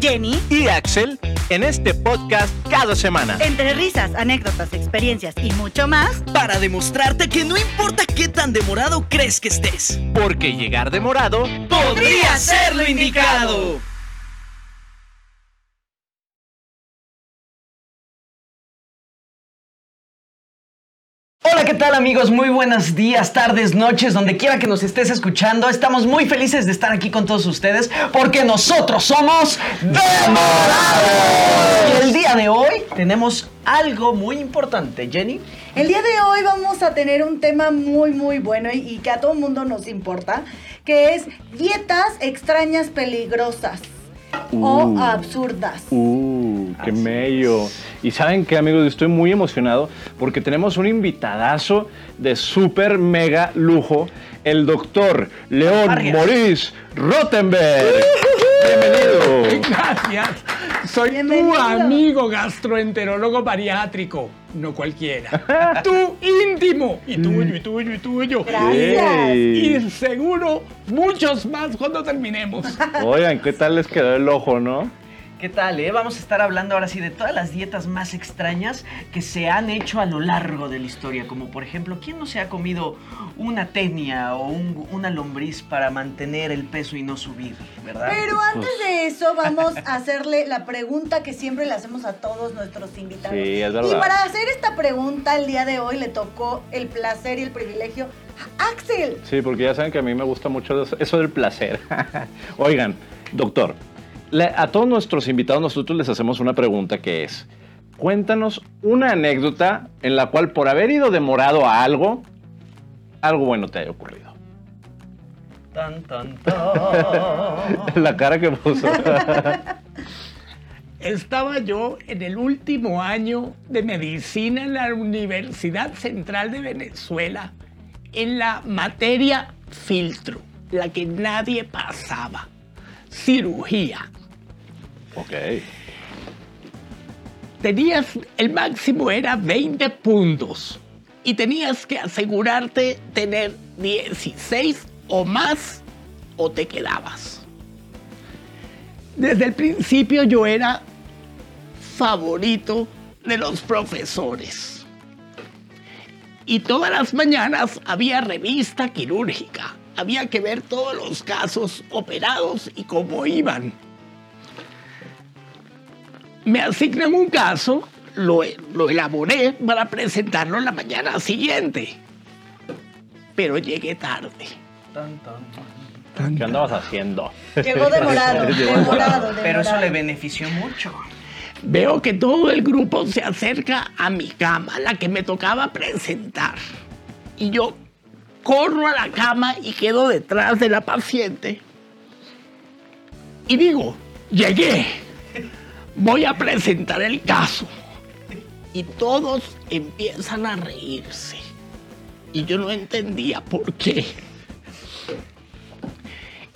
Jenny, y Axel en este podcast cada semana. entre risas, anécdotas, experiencias y mucho más, para demostrarte que no importa qué tan demorado crees que estés, Porque llegar demorado podría ser lo indicado. Hola, ¿qué tal amigos? Muy buenos días, tardes, noches, donde quiera que nos estés escuchando. Estamos muy felices de estar aquí con todos ustedes porque nosotros somos Demorados. Y el día de hoy tenemos algo muy importante, Jenny. El día de hoy vamos a tener un tema muy muy bueno y, y que a todo el mundo nos importa, que es dietas extrañas peligrosas o absurdas. Uh, qué Así mello. Y saben qué, amigos, estoy muy emocionado porque tenemos un invitadazo de súper mega lujo, el doctor León Vargas. Maurice Rottenberg. Bienvenido. Gracias. Soy Bienvenido. tu amigo gastroenterólogo bariátrico, no cualquiera. tu íntimo. Y tuyo, y tuyo, y tuyo. Gracias. Y seguro muchos más cuando terminemos. Oigan, ¿qué tal les quedó el ojo, no? ¿Qué tal, eh? Vamos a estar hablando ahora sí de todas las dietas más extrañas que se han hecho a lo largo de la historia. Como por ejemplo, ¿quién no se ha comido una tenia o un- una lombriz para mantener el peso y no subir, verdad? Pero antes de eso vamos a hacerle la pregunta que siempre le hacemos a todos nuestros invitados. Sí, es verdad. Y para hacer esta pregunta el día de hoy le tocó el placer y el privilegio a Axel. Sí, porque ya saben que a mí me gusta mucho eso- eso del placer. Oigan, doctor, a todos nuestros invitados nosotros les hacemos una pregunta que es, cuéntanos una anécdota en la cual por haber ido demorado a algo, algo bueno te haya ocurrido. Tan, tan, tan. La cara que puso. Estaba yo en el último año de medicina en la Universidad Central de Venezuela, en la materia filtro, la que nadie pasaba, cirugía. Ok. tenías, el máximo era 20 puntos y tenías que asegurarte tener 16 o más o te quedabas. Desde el principio yo era favorito de los profesores. Y todas las mañanas había revista quirúrgica. Había que ver todos los casos operados y cómo iban me asignan un caso, lo, lo elaboré para presentarlo la mañana siguiente. Pero llegué tarde. Tan, tan. ¿Qué andabas haciendo? Llegó demorado, demorado, Pero eso le benefició mucho. Veo que todo el grupo se acerca a mi cama, la que me tocaba presentar. Y yo corro a la cama y quedo detrás de la paciente. Y digo, llegué, voy a presentar el caso. Y todos empiezan a reírse. Y yo no entendía por qué.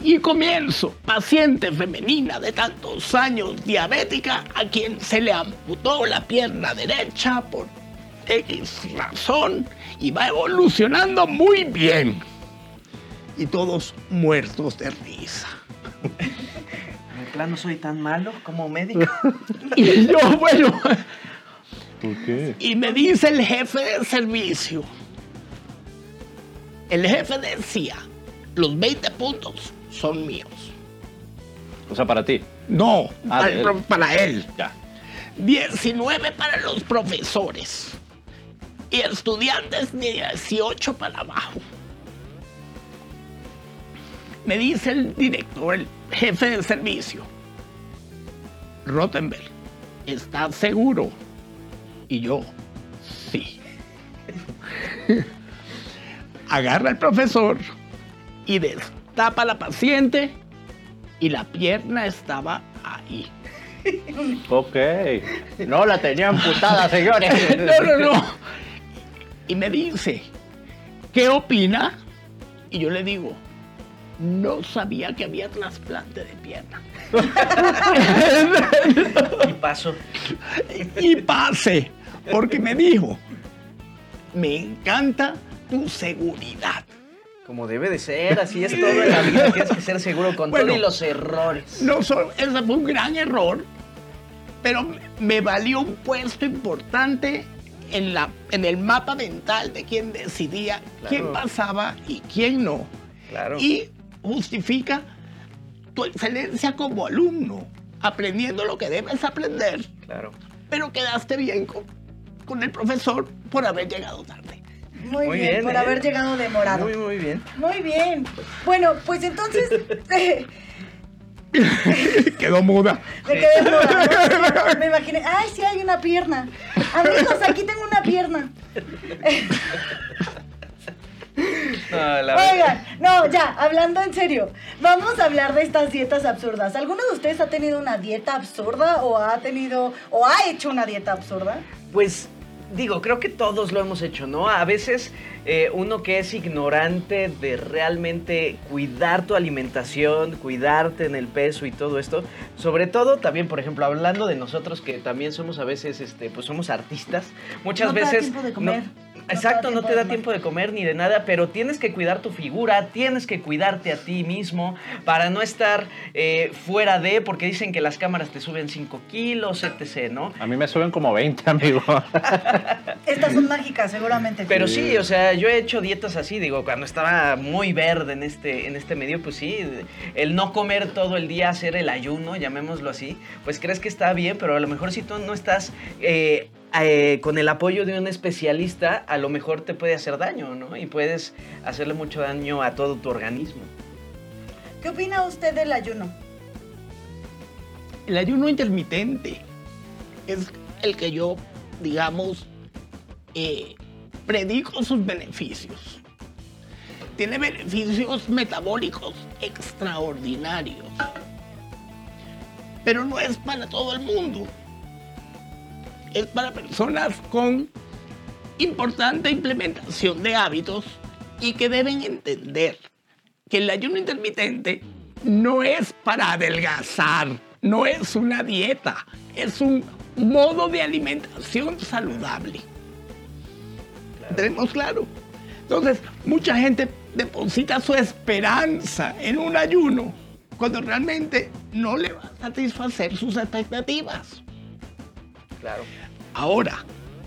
Y comienzo, paciente femenina de tantos años, diabética, a quien se le amputó la pierna derecha por X razón y va evolucionando muy bien. Y todos muertos de risa. Plano soy tan malo como médico. Y yo, bueno, ¿Por qué? y me dice el jefe de servicio. El jefe decía, los 20 puntos son míos. O sea, para ti. No, Ah, para, él. para él. Ya. 19 para los profesores y estudiantes de 18 para abajo. Me dice el director, el jefe de servicio, Rottenberg, ¿estás seguro? Y yo, sí. Agarra al profesor y destapa a la paciente y la pierna estaba ahí. Ok. No la tenía amputada, señores. No, no, no. Y me dice, ¿qué opina? Y yo le digo, no sabía que había trasplante de pierna. Y paso. Y pase, porque me dijo, me encanta tu seguridad. Como debe de ser, así es todo en la vida. Tienes que ser seguro con Bueno. todo y los errores. No solo, ese fue un gran error, pero me valió un puesto importante en, la, en el mapa mental de quién decidía quién pasaba y quién no. Claro. Y justifica tu excelencia como alumno, aprendiendo lo que debes aprender, Claro. pero quedaste bien con, con el profesor por haber llegado tarde. Muy, Muy bien, bien, por ¿eh? haber llegado demorado. Muy, muy bien. Muy bien. Bueno, pues entonces eh, Quedó muda. me quedé muda, ¿no? Me imaginé, ay, sí hay una pierna. Amigos, aquí tengo una pierna. No, la Oigan, no, ya, hablando en serio, vamos a hablar de estas dietas absurdas. ¿Alguno de ustedes ha tenido una dieta absurda o ha tenido o ha hecho una dieta absurda? Pues digo, creo que todos lo hemos hecho, ¿no? A veces eh, uno que es ignorante de realmente cuidar tu alimentación, cuidarte en el peso y todo esto, sobre todo también, por ejemplo, hablando de nosotros que también somos a veces, este, pues somos artistas, muchas No te da veces... tiempo de comer. no- exacto, no te da tiempo de comer ni de nada, pero tienes que cuidar tu figura, tienes que cuidarte a ti mismo para no estar eh, fuera de, porque dicen que las cámaras te suben 5 kilos, etc., ¿no? A mí me suben como 20, amigo. Estas son mágicas, seguramente. Pero sí, o sea, yo he hecho dietas así, digo, cuando estaba muy verde en este, en este medio, pues sí, el no comer todo el día, hacer el ayuno, llamémoslo así, pues crees que está bien, pero a lo mejor si tú no estás eh, eh, con el apoyo de un especialista, a lo mejor te puede hacer daño, ¿no? Y puedes hacerle mucho daño a todo tu organismo. ¿Qué opina usted del ayuno? El ayuno intermitente es el que yo, digamos, eh, predico sus beneficios. Tiene beneficios metabólicos extraordinarios. Pero no es para todo el mundo. Es para personas con importante implementación de hábitos y que deben entender que el ayuno intermitente no es para adelgazar, no es una dieta, es un modo de alimentación saludable. ¿Tenemos claro? Entonces, mucha gente deposita su esperanza en un ayuno cuando realmente no le va a satisfacer sus expectativas. Claro. Ahora,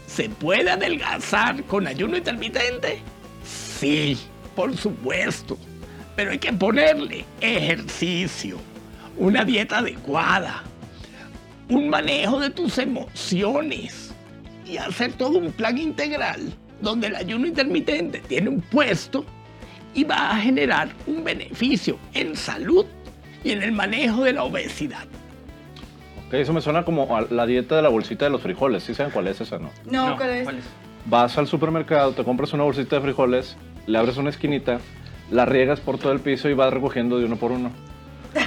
¿se puede adelgazar con ayuno intermitente? Sí, por supuesto. Pero hay que ponerle ejercicio, una dieta adecuada, un manejo de tus emociones y hacer todo un plan integral donde el ayuno intermitente tiene un puesto y va a generar un beneficio en salud y en el manejo de la obesidad. Eso me suena como a la dieta de la bolsita de los frijoles. ¿Sí saben cuál es esa, no? No, ¿cuál es? Vas al supermercado, te compras una bolsita de frijoles, le abres una esquinita, la riegas por todo el piso y vas recogiendo de uno por uno.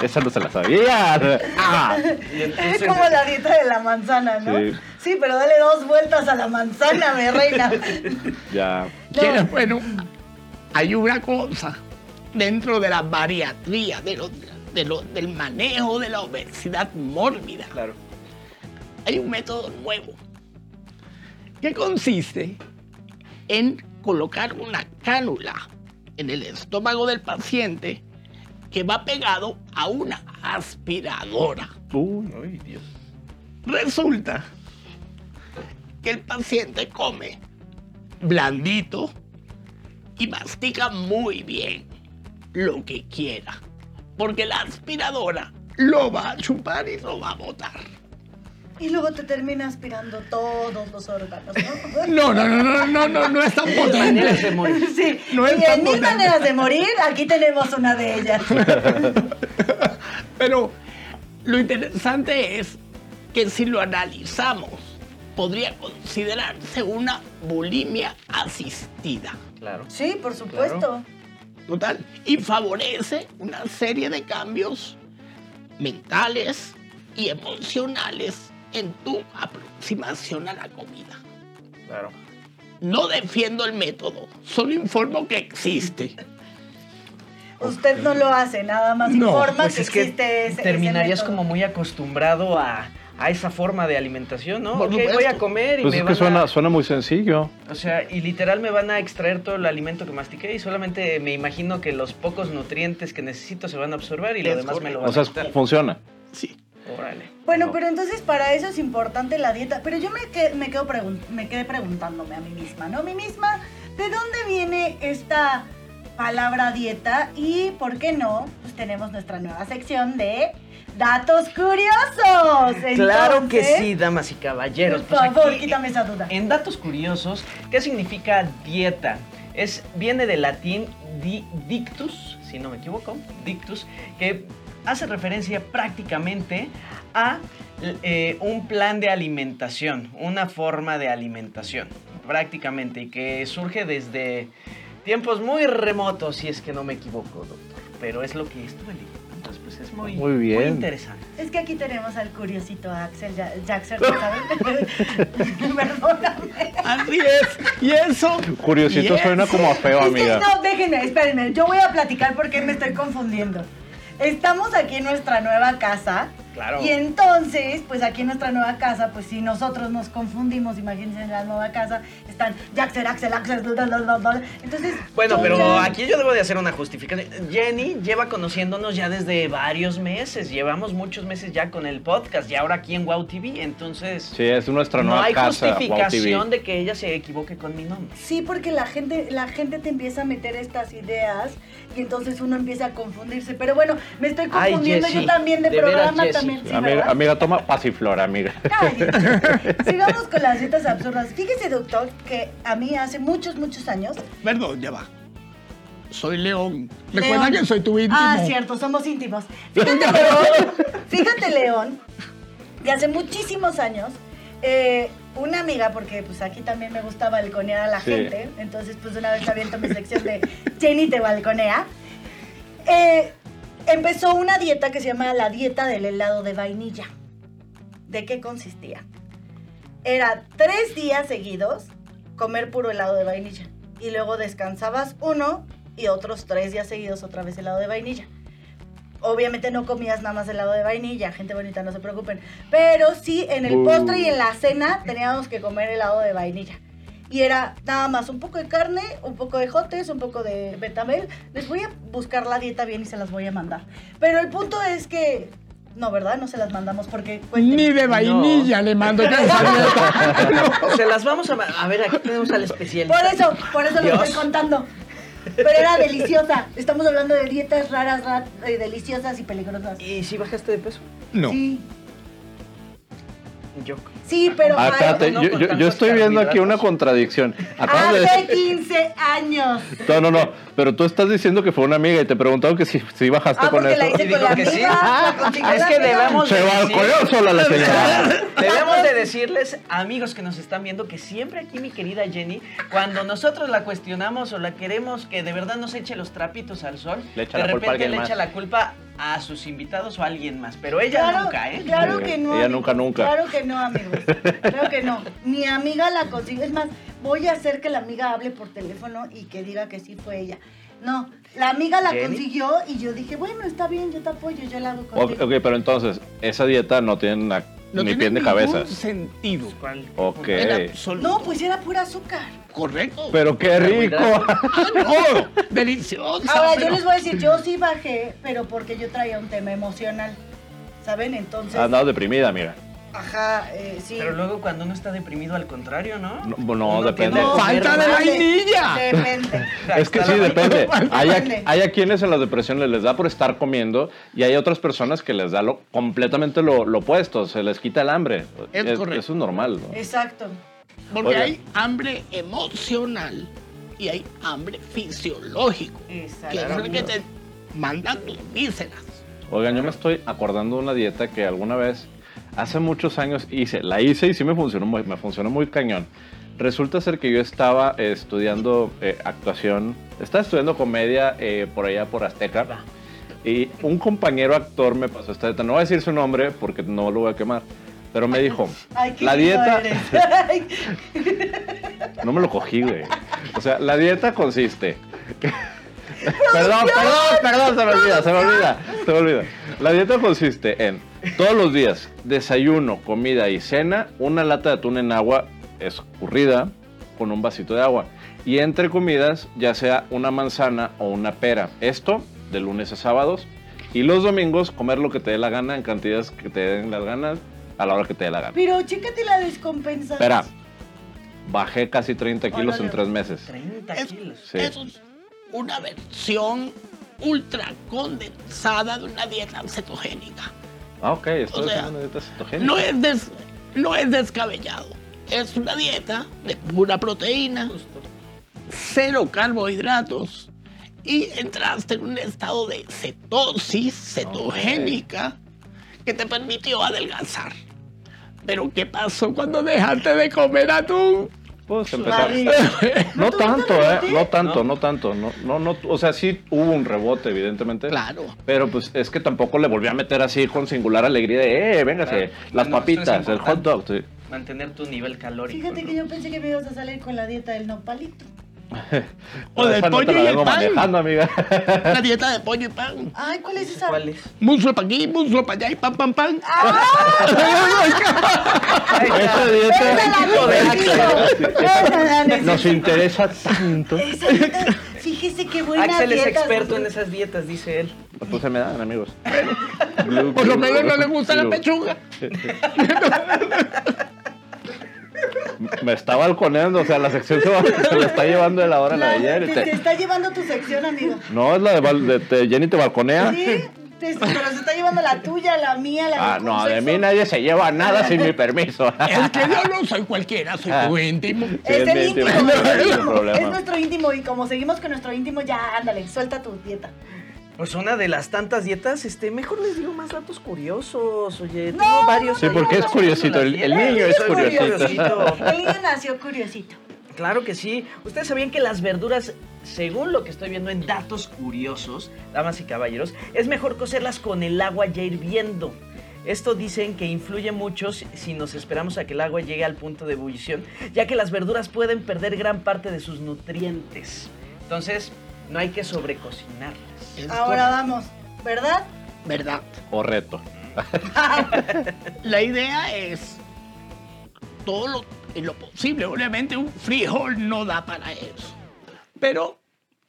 Esa no se la sabía. Ah, Es como la dieta de la manzana, ¿no? Sí. Sí, pero dale dos vueltas a la manzana, mi reina. ya. No. ¿Quieres? Bueno, hay una cosa dentro de la bariatría, de lo- de lo- del manejo de la obesidad mórbida. Claro. Hay un método nuevo que consiste en colocar una cánula en el estómago del paciente que va pegado a una aspiradora. Uy, Ay, Dios. Resulta que el paciente come blandito y mastica muy bien lo que quiera, porque la aspiradora lo va a chupar y lo va a botar. Y luego te termina aspirando todos los órganos, ¿no? No, no, no, no, no, no, no es tan Maneras de potente. morir. Sí, No es y tan en mil potente. maneras de morir, aquí tenemos una de ellas. Pero lo interesante es que si lo analizamos, podría considerarse una bulimia asistida. Claro. Sí, por supuesto. Total. Y favorece una serie de cambios mentales y emocionales en tu aproximación a la comida. Claro. No defiendo el método, solo informo que existe. Usted no lo hace, nada más No, informa Pues que es que existe ese- ese terminarías método. como muy acostumbrado a, a esa forma de alimentación, ¿no? Ok, supuesto. voy a comer y Pues me es que suena, a... suena muy sencillo. O sea, y literal me van a extraer todo el alimento que mastiqué y solamente me imagino que los pocos nutrientes que necesito se van a absorber y lo Es demás me lo van O sea, a quitar. funciona. Sí. Órale. Bueno, No. pero entonces para eso es importante la dieta. Pero yo me, que- me, quedo pregun- me quedé preguntándome a mí misma, ¿no? A mí misma, ¿de dónde viene esta palabra dieta? Y, ¿por qué no? Pues tenemos nuestra nueva sección de datos curiosos. Claro que sí, damas y caballeros. Por Pues favor, quítame esa duda. En datos curiosos, ¿qué significa dieta? Es, viene del latín di- dictus, si no me equivoco, dictus, que hace referencia prácticamente a eh, un plan de alimentación, una forma de alimentación, prácticamente, y que surge desde tiempos muy remotos, si es que no me equivoco, doctor. Pero es lo que estuve leyendo, pues es muy, Muy bien. interesante. Es que aquí tenemos al curiosito Axel Ja- Jackson. Perdóname. Así es. Y eso. Curiosito suena como a feo, Es que amiga. no, déjenme, espérenme. Yo voy a platicar porque me estoy confundiendo. Estamos aquí en nuestra nueva casa. Claro. Y entonces, pues aquí en nuestra nueva casa, pues si nosotros nos confundimos, imagínense en la nueva casa, están Jaxer, Axel, Axel, bla, bla, bla, bla. Entonces. Bueno, pero ya- aquí yo debo de hacer una justificación. Jenny lleva conociéndonos ya desde varios meses. Llevamos muchos meses ya con el podcast y ahora aquí en Wow TV. Entonces, Sí, es nuestra no nueva hay casa, Wow justificación TV. de que ella se equivoque con mi nombre. Sí, porque la gente, la gente te empieza a meter estas ideas y entonces uno empieza a confundirse. Pero bueno, me estoy Ay, confundiendo Jessie, yo también de, de programa. También. Sí, amiga, amiga, toma pasiflora, amiga. Cállate. Sigamos con las dietas absurdas. Fíjese, doctor, que a mí hace muchos, muchos años. Perdón, ya va. Soy León. León- Recuerda que soy tu íntimo. Ah, cierto, somos íntimos. Fíjate, León. Fíjate, León, que hace muchísimos años. eh, una amiga, porque pues aquí también me gusta balconear a la Sí. gente, entonces pues una vez aviento mi sección de Jenny te balconea, eh, empezó una dieta que se llama la dieta del helado de vainilla. ¿De qué consistía? Era tres días seguidos comer puro helado de vainilla. Y luego descansabas uno y otros tres días seguidos otra vez helado de vainilla. Obviamente no comías nada más helado de vainilla, gente bonita, no se preocupen. Pero sí, en el postre y en la cena teníamos que comer helado de vainilla. Y era nada más un poco de carne, un poco de jotes, un poco de betabel. Les voy a buscar la dieta bien y se las voy a mandar. Pero el punto es que... No, ¿verdad? No se las mandamos porque... cuenten. Ni de vainilla le mando dieta. Se las vamos a... A ver, aquí tenemos al especialista. Por eso, por eso lo Dios. estoy contando. Pero era deliciosa. Estamos hablando de dietas raras, ra- eh, deliciosas y peligrosas. ¿Y si bajaste de peso? No. Sí, Yo. sí, pero... Ah, espérate, no yo, yo- estoy viendo aquí una contradicción. Acabas de Hace decir... 15 años. No, no, no, pero tú estás diciendo que fue una amiga y te preguntaron que si, si bajaste Ah, con eso. la hice Y con digo la que amiga. sí. consiguió Es que debemos Se de balconeó sola la señora. Debemos de decirles, amigos que nos están viendo, que siempre aquí mi querida Jenny, cuando nosotros la cuestionamos o la queremos que de verdad nos eche los trapitos al sol, Le echa de la culpa a repente le más. echa la culpa a sus invitados o a alguien más. Pero ella Claro, nunca, ¿eh? Claro que no. ella nunca, nunca. Claro que no, amigos. Claro que no. Mi amiga la consiguió. Es más, voy a hacer que la amiga hable por teléfono y que diga que sí fue ella. No, la amiga la ¿Jenny? consiguió y yo dije, bueno, está bien, yo te apoyo, yo la hago contigo. ok, pero entonces, esa dieta no tiene na- No ni tiene pie ni ningún cabeza. sentido. Ok. No, pues era pura azúcar. Correcto. Pero qué rico. Ah, no. Deliciosa. Ahora, pero- yo les voy a decir, yo sí bajé, pero porque yo traía un tema emocional. ¿Saben? Entonces, andado deprimida, mira. Ajá, eh, sí. Pero luego cuando uno está deprimido, al contrario, ¿no? No, no, depende. a Falta de vainilla. Depende. Es que sí, la depende. Hay a, hay a quienes en la depresión les, les da por estar comiendo y hay otras personas que les da lo, completamente lo, lo opuesto, se les quita el hambre. Es correcto. Eso es normal. ¿no? Exacto. Porque hay hambre emocional y hay hambre fisiológico. Exacto. Que es el que te mandan tus vísceras. Oigan, yo me estoy acordando de una dieta que alguna vez, hace muchos años hice. La hice y sí me funcionó muy, me funcionó muy cañón. Resulta ser que yo estaba eh, estudiando eh, actuación, estaba estudiando comedia eh, por allá por Azteca. Y un compañero actor me pasó esta dieta. No voy a decir su nombre porque no lo voy a quemar. Pero me dijo, Ay, la dieta... No me lo cogí, güey. O sea, la dieta consiste. Perdón, perdón, perdón, se me olvida, se me olvida. se me olvida. La dieta consiste en todos los días desayuno, comida y cena, una lata de atún en agua escurrida con un vasito de agua. Y entre comidas, ya sea una manzana o una pera. Esto de lunes a sábados. Y los domingos, comer lo que te dé la gana en cantidades que te den las ganas a la hora que te dé la gana. Pero chécate la descompensación. Espera, bajé casi 30 kilos en tres meses. 30 Es- kilos. Sí. Eso es una versión ultra condensada de una dieta cetogénica. Ah, ok, estoy O sea, una dieta cetogénica. No es, des- no es descabellado. Es una dieta de pura proteína, cero carbohidratos y entraste en un estado de cetosis cetogénica que te permitió adelgazar. Pero ¿qué pasó cuando dejaste de comer atún? Puedes empezar. Barriga. No ¿No tuviste tanto, ¿eh? No tanto, no tanto. No, no, no, o sea, sí hubo un rebote, evidentemente. Claro. Pero pues es que tampoco le volví a meter así con singular alegría de, eh, véngase, Claro. las Bueno, eso es papitas, el hot dog. sí. Mantener tu nivel calórico. Fíjate ¿no? que yo pensé que me ibas a salir con la dieta del nopalito. O del no te pollo la y el pan. manejando, amiga. La dieta de pollo y pan. Ay, ¿cuál es esa? ¿Cuál es? Muslo para aquí, muslo para allá y pan, pan, pan. Esa dieta Esa la necesito. Esa la nos interesa tanto. Esa dieta, fíjese qué buena Axel es dieta. experto en esas dietas, dice él. Pues se me dan, amigos. Por lo menos no le gusta la pechuga. Me está balconeando, o sea, la sección se, va- se la está llevando de la hora a la de La- ayer. y te, te- te está llevando tu sección, amigo. No, es la de, bal- de- de Jenny te balconea. Sí, te- pero se está llevando la tuya, la mía, la Ah, de no, de mí nadie se lleva nada sin mi permiso. Es que yo no soy cualquiera, soy tu íntimo. Es el íntimo, no el íntimo. problema. Es nuestro íntimo y como seguimos con nuestro íntimo, ya ándale, suelta tu dieta. Pues una de las tantas dietas, este, mejor les digo más datos curiosos. Oye, No, tengo varios. Sí, porque es curiosito, el- niño es curiosito. El niño nació curiosito. Claro que sí. Ustedes sabían que las verduras, según lo que estoy viendo en datos curiosos, damas y caballeros, es mejor cocerlas con el agua ya hirviendo. Esto dicen que influye mucho si nos esperamos a que el agua llegue al punto de ebullición, ya que las verduras pueden perder gran parte de sus nutrientes. Entonces, no hay que sobrecocinarlas. Ahora vamos, ¿verdad? ¿Verdad? O reto. La idea es todo lo, en lo posible. Obviamente un frijol no da para eso. Pero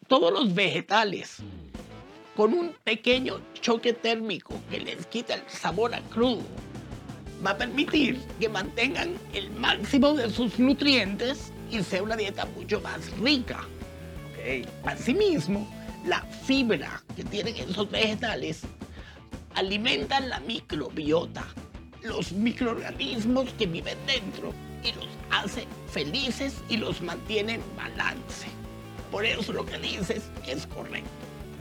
todos los vegetales con un pequeño choque térmico que les quita el sabor a crudo va a permitir que mantengan el máximo de sus nutrientes y sea una dieta mucho más rica. Asimismo, la fibra que tienen esos vegetales alimentan la microbiota, los microorganismos que viven dentro y los hace felices y los mantiene en balance. Por eso lo que dices es correcto.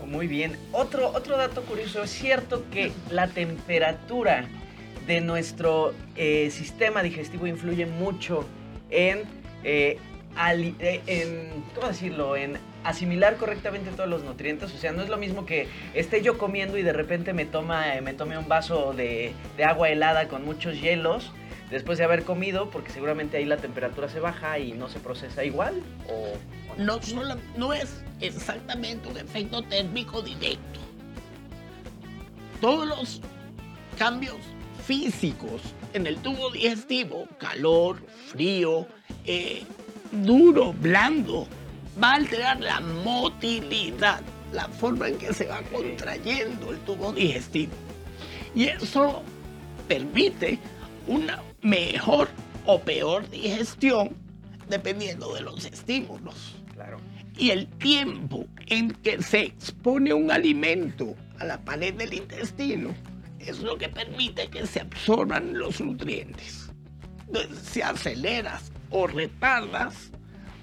Muy bien. Otro, otro dato curioso, es cierto que la temperatura de nuestro eh, sistema digestivo influye mucho en, eh, eh, en, ¿cómo decirlo? En asimilar correctamente todos los nutrientes. O sea, no es lo mismo que esté yo comiendo y de repente me, toma, eh, me tome un vaso de, agua helada con muchos hielos después de haber comido, porque seguramente ahí la temperatura se baja y no se procesa igual. O, no. No es exactamente un efecto térmico directo. Todos los cambios físicos en el tubo digestivo, calor, frío, eh, duro, blando, va a alterar la motilidad, la forma en que se va contrayendo el tubo digestivo. Y eso permite una mejor o peor digestión dependiendo de los estímulos. Claro. Y el tiempo en que se expone un alimento a la pared del intestino es lo que permite que se absorban los nutrientes. Entonces, si aceleras o retardas,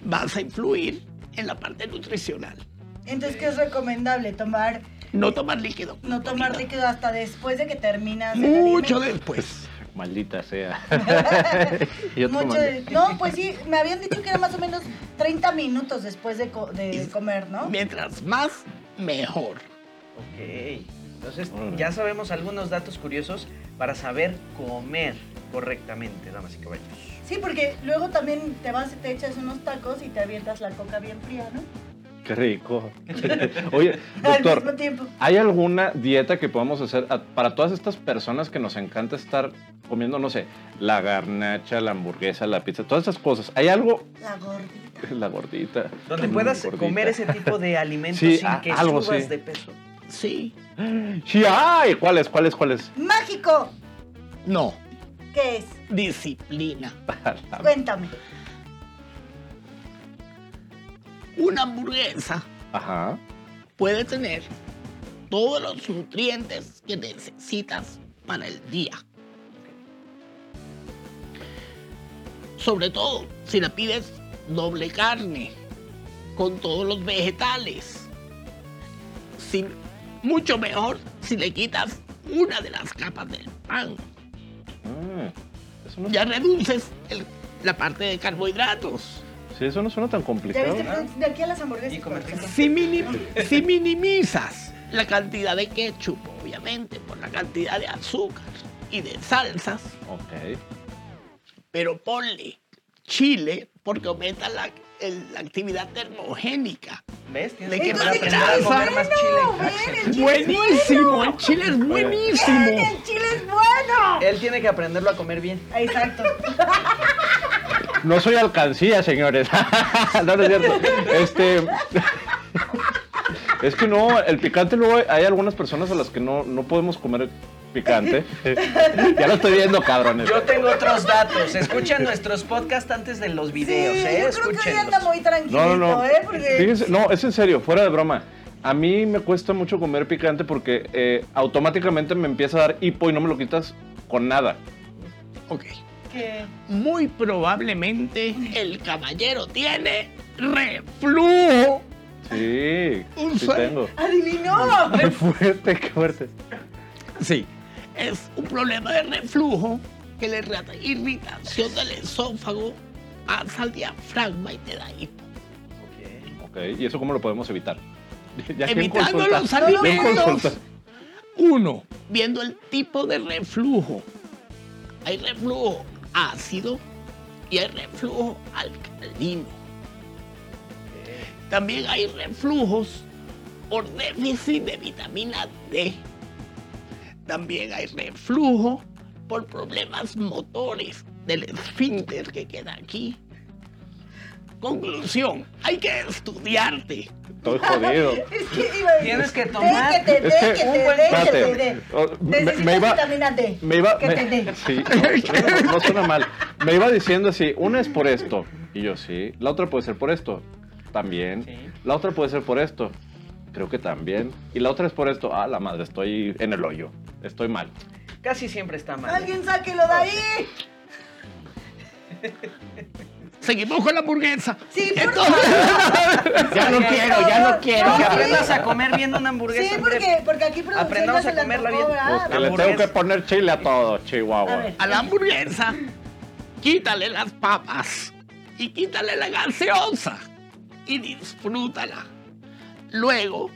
vas a influir en la parte nutricional. Entonces, ¿qué es recomendable? Tomar, No tomar líquido. no tomar líquido hasta después de que terminas Mucho después. Maldita sea. Mucho de- No, pues sí, me habían dicho que era más o menos 30 minutos después de, co- de comer, ¿no? Mientras más, mejor. Ok. Entonces, Órale. ya sabemos algunos datos curiosos para saber comer correctamente, damas y caballeros. Sí, porque luego también te vas y te echas unos tacos y te avientas la coca bien fría, ¿no? Qué rico. Oye, Al doctor, mismo. ¿hay alguna dieta que podamos hacer para todas estas personas que nos encanta estar comiendo, no sé, la garnacha, la hamburguesa, la pizza, todas esas cosas? ¿Hay algo? La gordita. La gordita. Donde Mm, puedas gordita. comer ese tipo de alimentos Sí, sin a- que algo subas sí. de peso. Sí. Sí, ay, ¿cuáles, cuáles, cuáles? Mágico. No. ¿Qué es? Disciplina. Cuéntame. Una hamburguesa Ajá. puede tener todos los nutrientes que necesitas para el día. Sobre todo si la pides doble carne, con todos los vegetales. Sin- mucho mejor si le quitas una de las capas del pan. Mm, eso no, Ya reduces el- la parte de carbohidratos. sí, eso no suena tan ¿Ya complicado. viste? Pues, De aquí a las hamburguesas. Si, minim- si minimizas la cantidad de ketchup, obviamente, por la cantidad de azúcar y de salsas, Ok. pero ponle chile porque aumenta la, el- la actividad termogénica. ¿Ves? Tienes Le que comer más chile. ven, el chile Buenísimo, el chile es buenísimo. ¡Ven, el chile es bueno! Él tiene que aprenderlo a comer bien. Exacto. No soy alcancía, señores. no, no es cierto. Este. Es que no, el picante luego hay algunas personas a las que no, no podemos comer picante. ya lo estoy viendo, cabrones. Yo tengo otros datos. Escuchen nuestros podcasts antes de los videos, sí, ¿eh? yo creo que hoy anda muy tranquilito, No, no, no. ¿eh? Porque... Fíjense, no, es en serio, fuera de broma. A mí me cuesta mucho comer picante porque eh, automáticamente me empieza a dar hipo y no me lo quitas con nada. Ok. que- Muy probablemente el caballero tiene reflujo. Sí, Un sí tengo. ¡Adivinó! Qué fuerte, qué fuerte. Sí. Es un problema de reflujo que le da irritación del esófago, pasa al diafragma y te da hipo. Ok, ¿y eso cómo lo podemos evitar? Ya Evitando los alimentos. Uno, viendo el tipo de reflujo. Hay reflujo ácido y hay reflujo alcalino. También hay reflujos por déficit de vitamina D. También hay reflujo por problemas motores del esfínter que queda aquí. Conclusión, hay que estudiarte. Estoy jodido. Es que iba a decir, Tienes que tomar- "Dé, que te dé, Es que- que te dé, que te dé. Oh, me- iba- vitamina D. Me iba. Que me- te dé. Sí, no, no, no suena mal. Me iba diciendo así: una es por esto. Y yo, sí. La otra puede ser por esto. También. Sí. La otra puede ser por esto. Creo que también. Y la otra es por esto. Ah, la madre, estoy en el hoyo. Estoy mal. Casi siempre está mal. Alguien sáquelo de ahí. Seguimos con la hamburguesa. Sí, por Entonces, Ya no quiero, ya no quiero. No, Que sí. aprendas a comer bien una hamburguesa. Sí, porque, porque aquí Aprendamos a comerla bien. Pues le tengo que poner chile a todo, Chihuahua. A ver. a la hamburguesa, quítale las papas y quítale la gaseosa y disfrútala. Luego,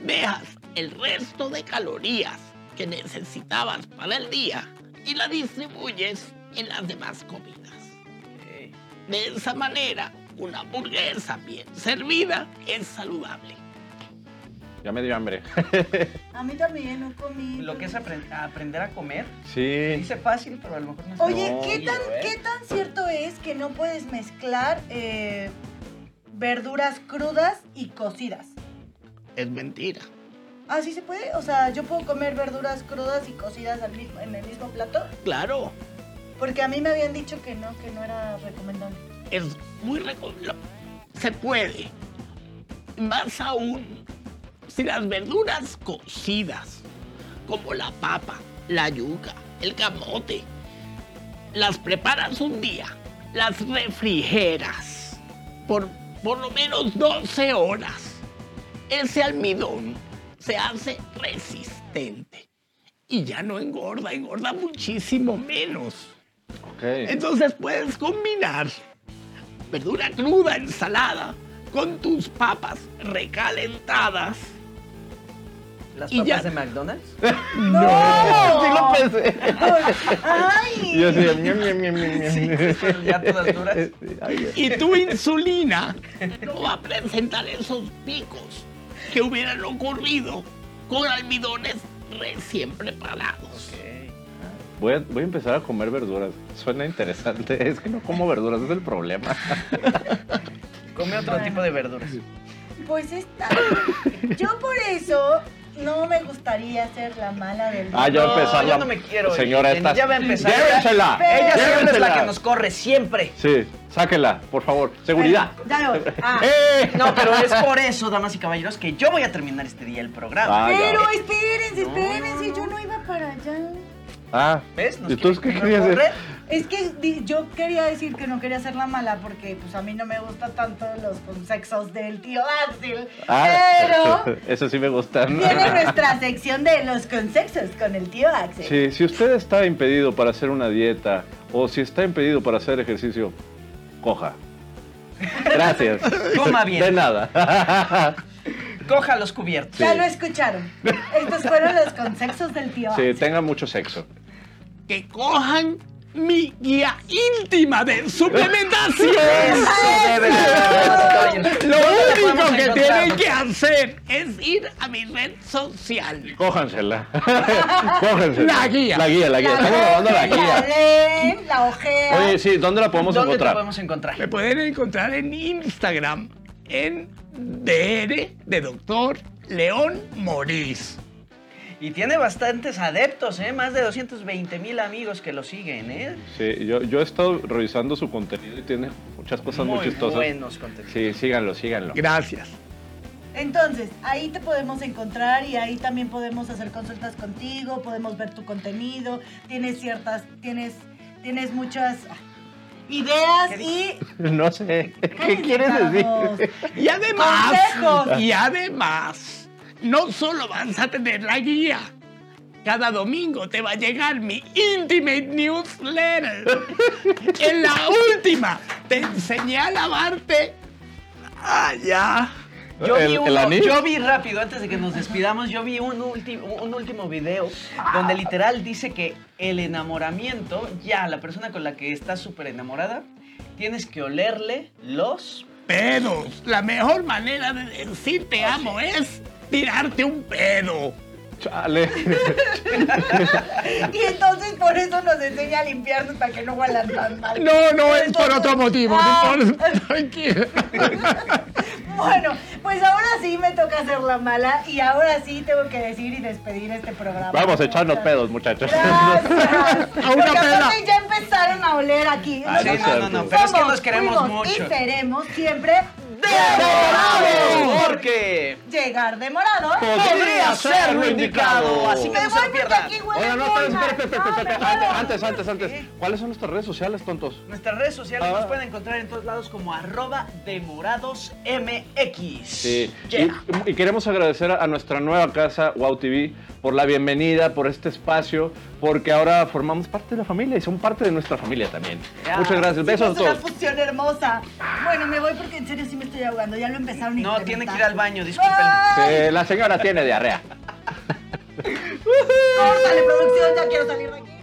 dejas el resto de calorías que necesitabas para el día y la distribuyes en las demás comidas. De esa manera, una hamburguesa bien servida es saludable. Ya me dio hambre. A mí también no comí. Lo que es apren- aprender a comer. sí. Dice fácil, pero a lo mejor no es Oye, No, ¿qué, tan, sencillo, ¿eh? ¿qué tan cierto es que no puedes mezclar eh, verduras crudas y cocidas? Es mentira. ¿Ah, sí se puede? O sea, ¿yo puedo comer verduras crudas y cocidas al mismo, en el mismo plato? Claro, Porque a mí me habían dicho que no, que no era recomendable. es muy recomendable. Se puede. Más aún, si las verduras cocidas, como la papa, la yuca, el camote, las preparas un día, las refrigeras por por lo menos 12 horas, ese almidón se hace resistente y ya no engorda, engorda muchísimo menos. Ok. Entonces puedes combinar verdura cruda, ensalada, con tus papas recalentadas ¿Las Y papas ya- de McDonald's? ¡No! Sí lo pensé. ¡Ay! Yo ñam, ñam, ñam, ñam. Sí, ya todas duras. Y tu insulina no va a presentar esos picos que hubieran ocurrido con almidones recién preparados. Voy a, voy a empezar a comer verduras. Suena interesante. Es que no como verduras, es el problema. Come otro tipo de verduras. Pues está. Yo por eso no me gustaría ser la mala del Ah, ya va a No, empezar yo no me quiero Señora, esta. ya va a empezar. Llévensela. Ella siempre es la Llévensela. que nos corre, siempre. Sí, sáquela, por favor. Seguridad. Ya voy. Ah. ¡Eh! No, pero es por eso, damas y caballeros, que yo voy a terminar este día el programa. Ah, ya. Pero espérense, espérense, yo no iba para allá. Ah, ¿Ves? Nos ¿Y tú quiere qué querías decir? Es que yo quería decir que no quería ser la mala porque pues a mí no me gustan tanto los consexos del tío Axel. Ah, Pero eso sí me gusta. tiene nuestra sección de los consexos con el tío Axel. Sí, si usted está impedido para hacer una dieta o si está impedido para hacer ejercicio, coja. Gracias. Coma bien. De nada. Coja los cubiertos. Ya lo escucharon. Estos fueron los consexos del tío Sí, Axel. tenga mucho sexo. Que cojan mi guía íntima de suplementación. Lo ¿Dónde la único que encontrar? tienen que hacer es ir a mi red social. Cójansela. Cójansela. La guía. La guía, la guía. Estamos grabando la la guía. la ojean. Oye, sí, ¿dónde la podemos ¿Dónde te encontrar? podemos encontrar? Me pueden encontrar en Instagram en DR de Doctor León Morís. Y tiene bastantes adeptos, ¿eh? Más de 220 mil amigos que lo siguen, ¿eh? Sí, yo, yo he estado revisando su contenido y tiene muchas cosas muy, Muy chistosas. buenos contenidos. Sí, síganlo, síganlo. Gracias. Entonces, ahí te podemos encontrar y ahí también podemos hacer consultas contigo, podemos ver tu contenido, tienes ciertas, tienes, tienes muchas ah, ideas ¿Qué y... No sé. ¿Qué quieres decir? Y además, Consejos. y además, no solo vas a tener la guía. Cada domingo te va a llegar mi Intimate Newsletter. en la última te enseñé a lavarte. Ah, ya. Yo ¿El- vi, el uno- anillo? yo vi rápido, antes de que nos despidamos, yo vi un, último un último video donde literal dice que el enamoramiento, ya la persona con la que estás súper enamorada, tienes que olerle los... Pedos. La mejor manera de decir te amo es tirarte un pedo. Chale. Y entonces por eso nos enseña a limpiarnos para que no huelan tan mal. No, no es por otro motivo. Ah. no por- Tranquila. Bueno, pues ahora sí me toca hacer la mala y ahora sí tengo que decir y despedir este programa. Vamos a echarnos pedos, muchachos. Gracias. A una Porque peda. aparte ya empezaron a oler aquí. Ah, Sí, no no, no, pero es que nos queremos fuimos mucho. Y seremos siempre ¡Demorados! Porque Llegar demorado. podría ser lo indicado, así que Me no se voy lo porque pierdan. aquí huele Oiga, no, muy espera, mal. espera, espera, espera, No, espera, me Antes, antes, antes. ¿Cuáles son nuestras redes sociales, tontos? Nuestras redes sociales Ah. nos pueden encontrar en todos lados como arroba demoradosmx. Sí. Yeah. Y, y queremos agradecer a, nuestra nueva casa, Wow TV, por la bienvenida, por este espacio, porque ahora formamos parte de la familia y son parte de nuestra familia también. Muchas gracias. Besos a Hicimos una todos. fusión hermosa. Bueno, me voy porque en serio sí me estoy ahogando. Ya lo empezaron No, tiene que ir al baño, disculpen. Sí, la señora tiene diarrea. Córtale, producción, ya quiero salir de aquí.